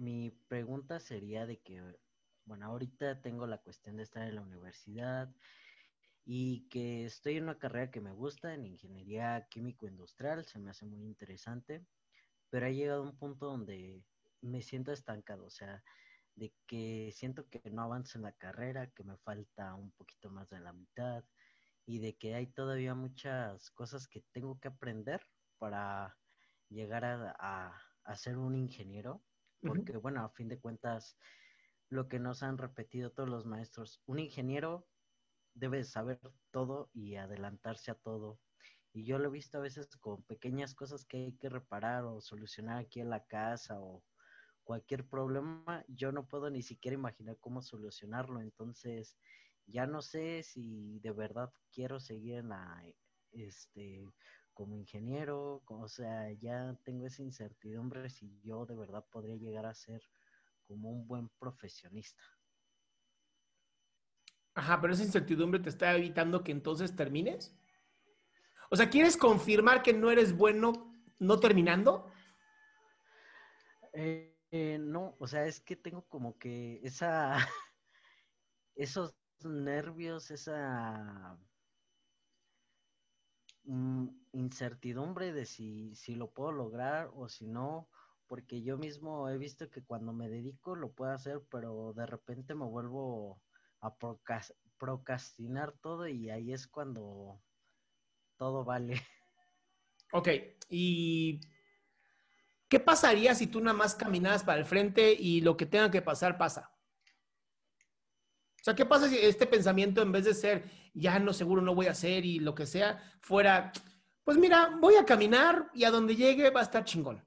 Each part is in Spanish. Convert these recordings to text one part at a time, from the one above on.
mi pregunta sería de que, bueno, ahorita tengo la cuestión de estar en la universidad y que estoy en una carrera que me gusta, en ingeniería químico-industrial, se me hace muy interesante, pero ha llegado un punto donde me siento estancado, o sea, de que siento que no avanzo en la carrera, que me falta un poquito más de la mitad y de que hay todavía muchas cosas que tengo que aprender para llegar a, a, a ser un ingeniero porque bueno, a fin de cuentas, lo que nos han repetido todos los maestros, un ingeniero debe saber todo y adelantarse a todo. Y yo lo he visto a veces con pequeñas cosas que hay que reparar o solucionar aquí en la casa o cualquier problema, yo no puedo ni siquiera imaginar cómo solucionarlo. Entonces, ya no sé si de verdad quiero seguir en la, este, como ingeniero, o sea, ya tengo esa incertidumbre si yo de verdad podría llegar a ser como un buen profesionista. Ajá, pero esa incertidumbre te está evitando que entonces termines. O sea, ¿quieres confirmar que no eres bueno no terminando? Eh, eh, no, o sea, es que tengo como que esa, esos nervios, esa incertidumbre de si, si lo puedo lograr o si no, porque yo mismo he visto que cuando me dedico lo puedo hacer, pero de repente me vuelvo a procrastinar todo y ahí es cuando todo vale. Ok, ¿y qué pasaría si tú nada más caminas para el frente y lo que tenga que pasar pasa? O sea, ¿qué pasa si este pensamiento en vez de ser, ya no seguro no voy a hacer y lo que sea, fuera, pues mira, voy a caminar y a donde llegue va a estar chingón?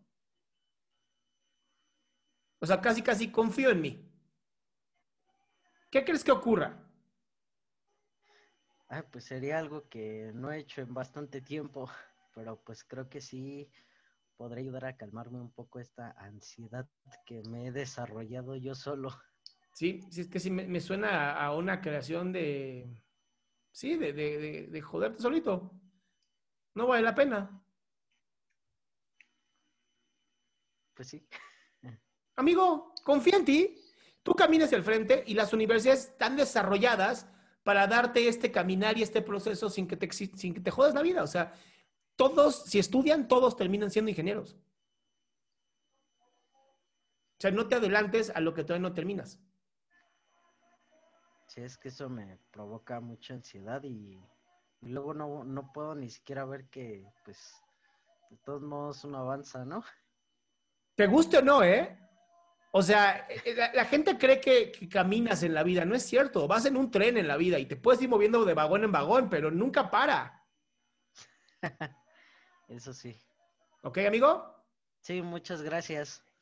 O sea, casi, casi confío en mí. ¿Qué crees que ocurra? Ah, pues sería algo que no he hecho en bastante tiempo pero pues creo que sí podrá ayudar a calmarme un poco esta ansiedad que me he desarrollado yo solo. Sí, sí, es que sí me, me suena a, a, una creación de, sí, de, de, de, de, joderte solito. No vale la pena. Pues sí. Amigo, confía en ti. Tú caminas hacia el frente y las universidades están desarrolladas para darte este caminar y este proceso sin que te, sin que te jodas la vida. O sea, todos, si estudian, todos terminan siendo ingenieros. O sea, no te adelantes a lo que todavía no terminas. Sí, es que eso me provoca mucha ansiedad y, y luego no, no, puedo ni siquiera ver que, pues, de todos modos uno avanza, ¿no? Te guste o no, ¿eh? O sea, la, la gente cree que, que, caminas en la vida. No es cierto. Vas en un tren en la vida y te puedes ir moviendo de vagón en vagón, pero nunca para. Eso sí. ¿Ok, amigo? Sí, muchas gracias.